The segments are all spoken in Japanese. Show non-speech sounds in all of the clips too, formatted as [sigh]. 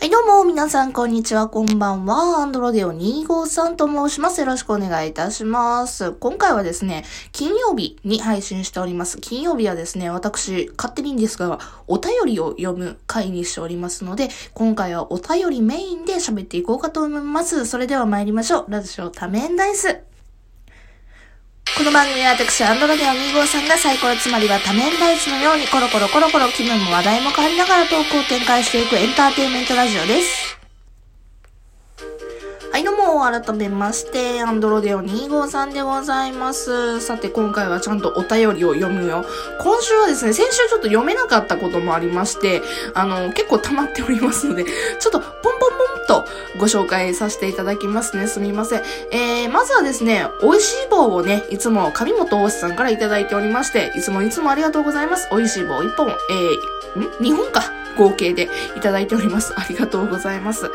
はい、どうも、皆さん、こんにちは、こんばんは。アンドロデオ253と申します。よろしくお願いいたします。今回はですね、金曜日に配信しております。金曜日はですね、私、勝手にですが、お便りを読む回にしておりますので、今回はお便りメインで喋っていこうかと思います。それでは参りましょう。ラジオ多面ダイス。この番組は私、アンドロデオ253がサイコロつまりは多面ダイスのようにコロコロコロコロ気分も話題も変わりながらトークを展開していくエンターテインメントラジオです。はい、どうも、改めまして、アンドロデオ253でございます。さて、今回はちゃんとお便りを読むよ。今週はですね、先週ちょっと読めなかったこともありまして、あの、結構溜まっておりますので、ちょっとポンポンとご紹介させていただきますね。すみません。えー、まずはですね、美味しい棒をね、いつも上本大志さんからいただいておりまして、いつもいつもありがとうございます。美味しい棒1本、えー、ん ?2 本か。合計でいただいております。ありがとうございます。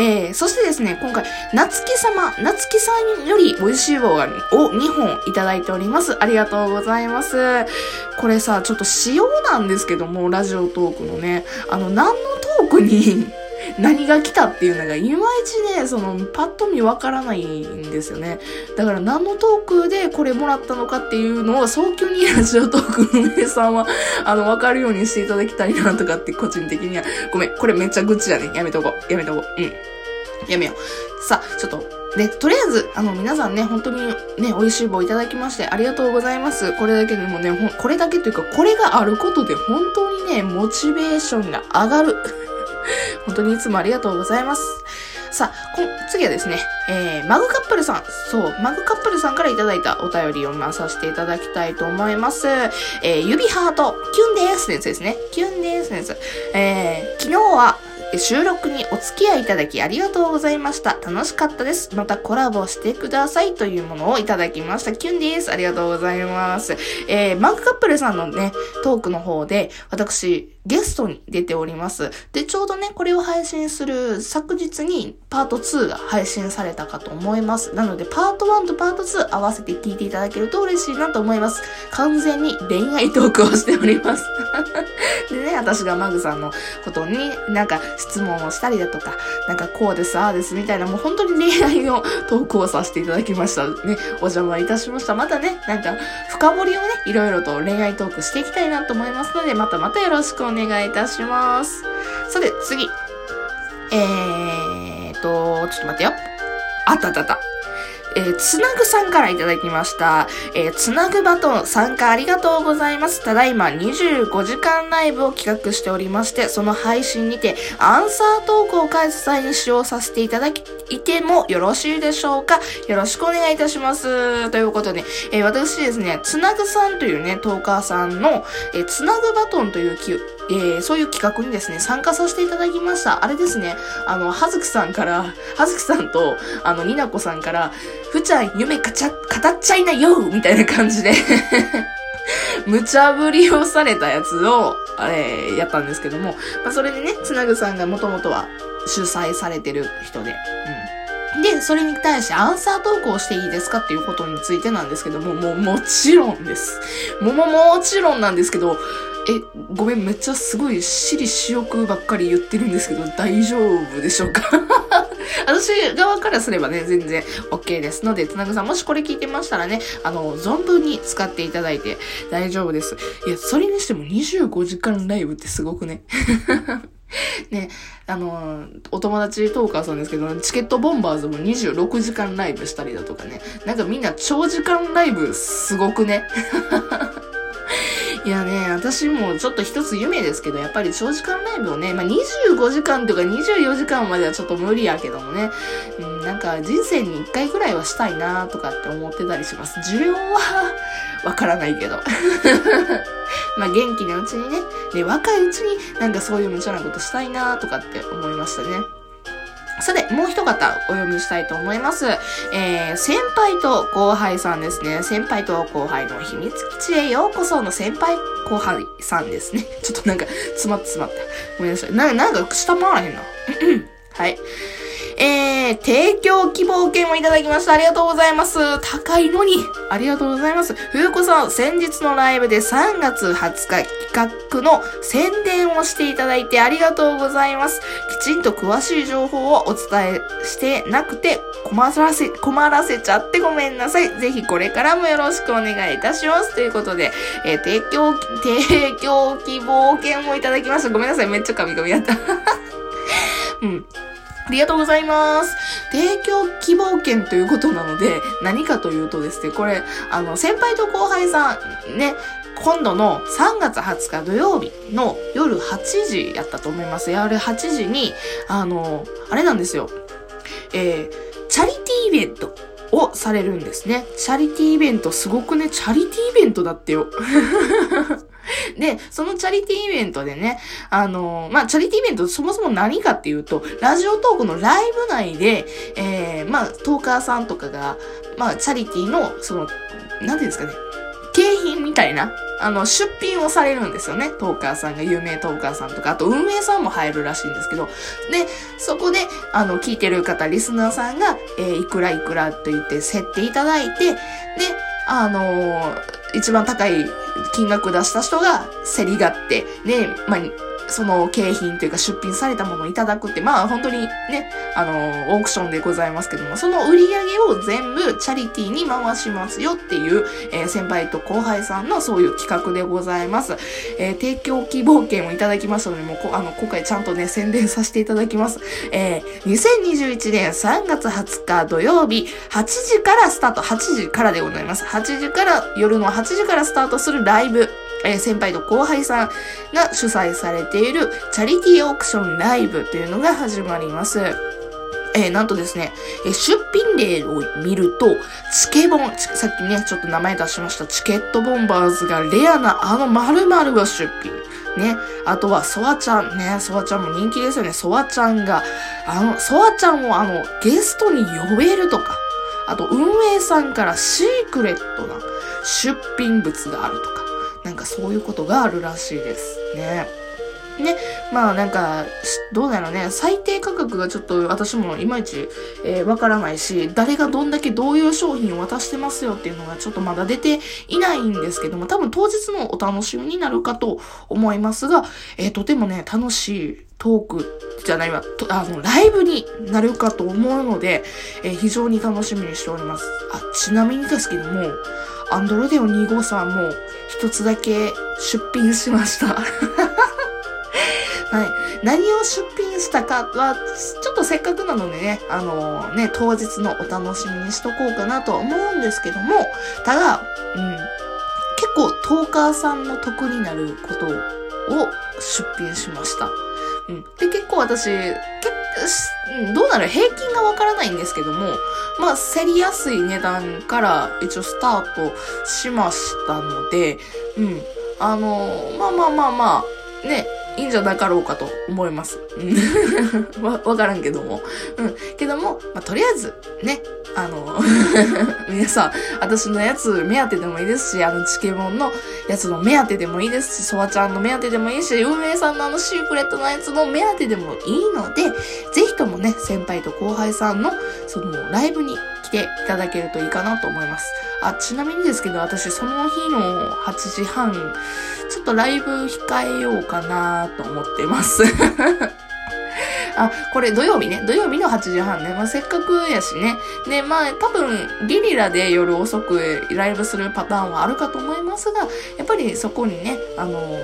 えー、そしてですね、今回、夏木様、夏木さんより美味しい棒を2本いただいております。ありがとうございます。これさ、ちょっと仕様なんですけども、ラジオトークのね、あの、何のトークに何が来たっていうのがいまいちね、その、パッと見わからないんですよね。だから何のトークでこれもらったのかっていうのを早急にラジオトークの皆さんは、[laughs] あの、わかるようにしていただきたいなとかって個人的には。ごめん、これめっちゃ愚痴やね。やめとこう。やめとこう。うん。やめよう。さあ、ちょっと、ね、とりあえず、あの、皆さんね、本当にね、美味しい棒いただきまして、ありがとうございます。これだけでもね、ほこれだけというか、これがあることで、本当にね、モチベーションが上がる。本当にいつもありがとうございます。さあ、こ次はですね、えー、マグカップルさん。そう、マグカップルさんからいただいたお便りを読まさせていただきたいと思います。えー、指ハート、キュンですのやつですね。キュンですのやつ。えー、昨日は、収録にお付き合いいただきありがとうございました。楽しかったです。またコラボしてくださいというものをいただきました。キュンです。ありがとうございます。えー、マグカップルさんのね、トークの方で、私、ゲストに出ております。で、ちょうどね、これを配信する昨日にパート2が配信されたかと思います。なので、パート1とパート2合わせて聞いていただけると嬉しいなと思います。完全に恋愛トークをしております。[laughs] でね、私がマグさんのことになんか質問をしたりだとか、なんかこうです、ああですみたいな、もう本当に恋愛のトークをさせていただきました。ね、お邪魔いたしました。またね、なんか深掘りをね、いろいろと恋愛トークしていきたいなと思いますので、またまたよろしくお願いします願いいたします。さて、次。えーと、ちょっと待ってよ。あったあったあった。えー、つなぐさんからいただきました。えー、つなぐバトン参加ありがとうございます。ただいま25時間ライブを企画しておりまして、その配信にてアンサートークを返す際に使用させていただき、いてもよろしいでしょうか？よろしくお願いいたします。ということで、えー、私ですね、つなぐさんというね、トーカーさんの、え、つなぐバトンという、えー、そういう企画にですね、参加させていただきました。あれですね、あの、はずきさんから、はずきさんと、あの、になこさんから、ふちゃん夢かちゃ、語っちゃいなよみたいな感じで [laughs] 無茶ぶりをされたやつを、あれ、やったんですけども、まあ、それでね、つなぐさんがもともとは主催されてる人で、うん。で、それに対してアンサートークをしていいですか？っていうことについてなんですけども、もうもちろんです。もももちろんなんですけど、え、ごめん、めっちゃすごい私利私欲ばっかり言ってるんですけど、大丈夫でしょうか？[laughs] 私側からすればね、全然 OK ですので、つなぐさん、もしこれ聞いてましたらね、あの、存分に使っていただいて大丈夫です。いや、それにしても25時間ライブってすごくね？[laughs] ね、あの、お友達トーカーさんですけど、チケットボンバーズも26時間ライブしたりだとかね。なんかみんな長時間ライブすごくね？[laughs] いやね、私もちょっと一つ夢ですけど、やっぱり長時間ライブをね、まあ、25時間とか24時間まではちょっと無理やけどもね、うん、なんか人生に1回くらいはしたいなとかって思ってたりします。需要はわからないけど。[laughs] ま元気なうちにね、で、若いうちになんかそういう無茶なことしたいなとかって思いましたね。さて、もう一方お読みしたいと思います。えー、先輩と後輩さんですね。先輩と後輩の秘密基地へようこその先輩後輩さんですね。[laughs] ちょっとなんか、詰まって詰まった。ごめんなさい。な、なんか下回らへんな。[coughs] はい。えー、提供希望券をいただきました。ありがとうございます。高いのに。ありがとうございます。ふうこさん、先日のライブで3月20日企画の宣伝をしていただいてありがとうございます。きちんと詳しい情報をお伝えしてなくて困らせ、困らせちゃってごめんなさい。ぜひこれからもよろしくお願いいたします。ということで、えー、提供、提供希望券をいただきました。ごめんなさい。めっちゃ神々やった。ありがとうございます。提供希望券ということなので、何かというとですね、これ、あの、先輩と後輩さん、ね、今度の3月20日土曜日の夜8時やったと思います。夜8時に、あの、あれなんですよ。えー、チャリティーイベントをされるんですね。チャリティーイベント、すごくね、チャリティーイベントだってよ。で、そのチャリティーイベントでね、あのー、まあ、チャリティーイベントそもそも何かっていうと、ラジオトークのライブ内で、えー、まあ、トーカーさんとかが、まあ、チャリティーの、その、なんていうんですかね、景品みたいな、あの、出品をされるんですよね。トーカーさんが、有名トーカーさんとか、あと運営さんも入るらしいんですけど、で、そこで、あの、聞いてる方、リスナーさんが、えー、いくらいくらと言って設定いただいて、で、あのー、一番高い金額出した人が競り勝って、ね、まあ、その景品というか出品されたものをいただくって、まあ本当にね、あの、オークションでございますけども、その売り上げを全部チャリティーに回しますよっていう、えー、先輩と後輩さんのそういう企画でございます。えー、提供希望券をいただきましたので、もうあの、今回ちゃんとね、宣伝させていただきます。えー、2021年3月20日土曜日、8時からスタート、8時からでございます。8時から、夜の8時からスタートするライブ、え、先輩と後輩さんが主催されているチャリティーオークションライブというのが始まります。えー、なんとですね、えー、出品例を見ると、チケボン、さっきね、ちょっと名前出しました、チケットボンバーズがレアなあの〇〇が出品。ね。あとは、ソワちゃん。ね。ソワちゃんも人気ですよね。ソワちゃんが、あの、ソワちゃんをあの、ゲストに呼べるとか。あと、運営さんからシークレットな出品物があるとか。なんかそういうことがあるらしいですね。ね、まあなんか、どうだろうね、最低価格がちょっと私もいまいち、えー、わからないし、誰がどんだけどういう商品を渡してますよっていうのがちょっとまだ出ていないんですけども、多分当日のお楽しみになるかと思いますが、えー、とてもね、楽しいトークじゃないわ、あの、ライブになるかと思うので、えー、非常に楽しみにしております。あ、ちなみにですけども、アンドロデオ253も一つだけ出品しました。[laughs] はい。何を出品したかは、ちょっとせっかくなのでね、あのー、ね、当日のお楽しみにしとこうかなと思うんですけども、ただ、うん、結構トーカーさんの得になることを出品しました。うん。で、結構私、結どうなる平均がわからないんですけども、まあ、競りやすい値段から一応スタートしましたので、うん。あのまあまあまあまあ、ね、いいんじゃなかろうかと思います。[laughs] わ、わからんけども。うん。けども、まあ、とりあえず、ね、あの、[laughs] 皆さん、私のやつ目当てでもいいですし、あの、チケモンのやつの目当てでもいいですし、ソワちゃんの目当てでもいいし、運営さんのあのシークレットのやつの目当てでもいいので、ぜひともね、先輩と後輩さんの、その、ライブに来ていただけるといいかなと思います。あ、ちなみにですけど、私その日の8時半、ちょっとライブ控えようかなと思ってます。[laughs] あ、これ土曜日ね。土曜日の8時半ね。まあ、せっかくやしね。で、まあ、多分、ゲリラで夜遅くライブするパターンはあるかと思いますが、やっぱりそこにね、あの、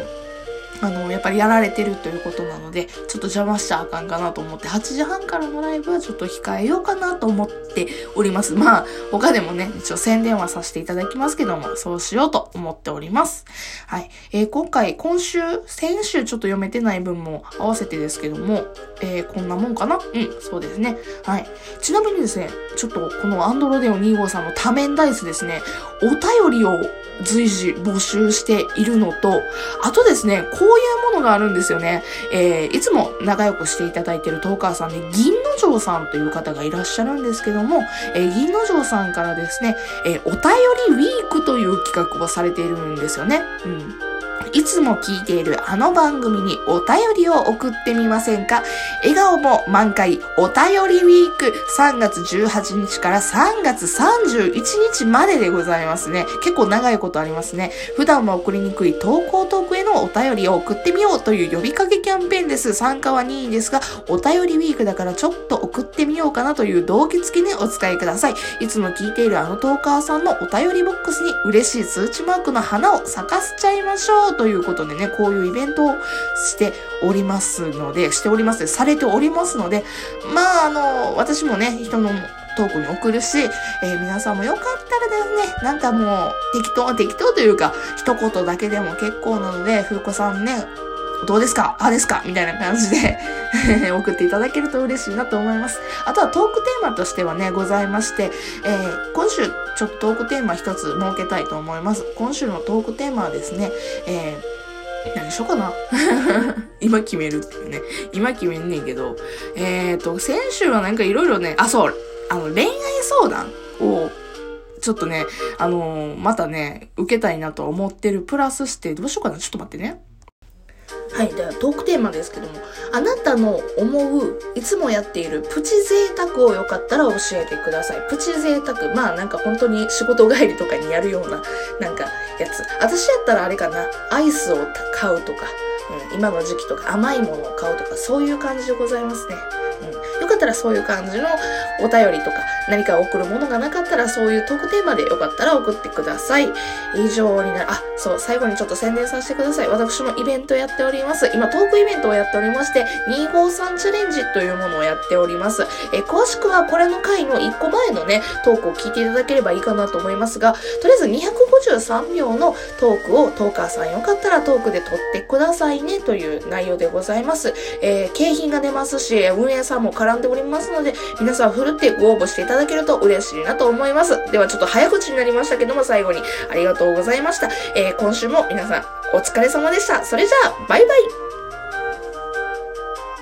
あの、やっぱりやられてるということなので、ちょっと邪魔しちゃあかんかなと思って、8時半からのライブはちょっと控えようかなと思っております。まあ、他でもね、一応宣伝はさせていただきますけども、そうしようと思っております。はい。えー、今回、今週、先週ちょっと読めてない分も合わせてですけども、えー、こんなもんかな？うん、そうですね。はい。ちなみにですね、ちょっとこのアンドロデオ2号さんの多面ダイスですね、お便りを随時募集しているのと、あとですね、こういうものがあるんですよね。えー、いつも仲良くしていただいているトーカーさんで、銀の城さんという方がいらっしゃるんですけども、えー、銀の城さんからですね、えー、お便りウィークという企画をされているんですよね。うん。いつも聞いているあの番組にお便りを送ってみませんか？笑顔も満開お便りウィーク3月18日から3月31日まででございますね。結構長いことありますね。普段は送りにくい投稿トークへのお便りを送ってみようという呼びかけキャンペーンです。参加は任意ですが、お便りウィークだからちょっと送ってみようかなという動機付きでお使いください。いつも聞いているあのトーカーさんのお便りボックスに嬉しい通知マークの花を咲かせちゃいましょうということでね、こういうイベントをしておりますので、しておりますされておりますので、まあ、あの、私もね、人のトークに送るし、えー、皆さんもよかったらですね、なんかもう、適当、適当というか、一言だけでも結構なので、ふうこさんね、どうですか？ああですか？みたいな感じで [laughs] 送っていただけると嬉しいなと思います。あとはトークテーマとしてはね、ございまして、えー、今週ちょっとトークテーマ一つ設けたいと思います。今週のトークテーマはですね、えー何しようかな？[laughs] 今決めるっていうね。今決めんねんけど。えっ、ー、と、先週はなんかいろいろね、あ、そう、あの、恋愛相談を、ちょっとね、あのー、またね、受けたいなと思ってる。プラスして、どうしようかな？ちょっと待ってね。はい。では、トークテーマですけども、あなたの思う、いつもやっているプチ贅沢をよかったら教えてください。プチ贅沢。まあなんか本当に仕事帰りとかにやるような、なんかやつ。私やったらあれかな、アイスを買うとか、うん、今の時期とか甘いものを買うとか、そういう感じでございますね。ったらそういう感じのお便りとか、何か送るものがなかったらそういうトークテーマでよかったら送ってください。以上になる、あ、そう、最後にちょっと宣伝させてください。私もイベントやっております。今トークイベントをやっておりまして、253チャレンジというものをやっております。え詳しくはこれの回の1個前のね、トークを聞いていただければいいかなと思いますが、とりあえず253秒のトークをトーカーさんよかったらトークで撮ってくださいねという内容でございます。えー、景品が出ますし、運営さんも絡んでおりますので、皆さんふるってご応募していただけると嬉しいなと思います。ではちょっと早口になりましたけども、最後にありがとうございました。えー、今週も皆さんお疲れ様でした。それじゃあ、バイバイ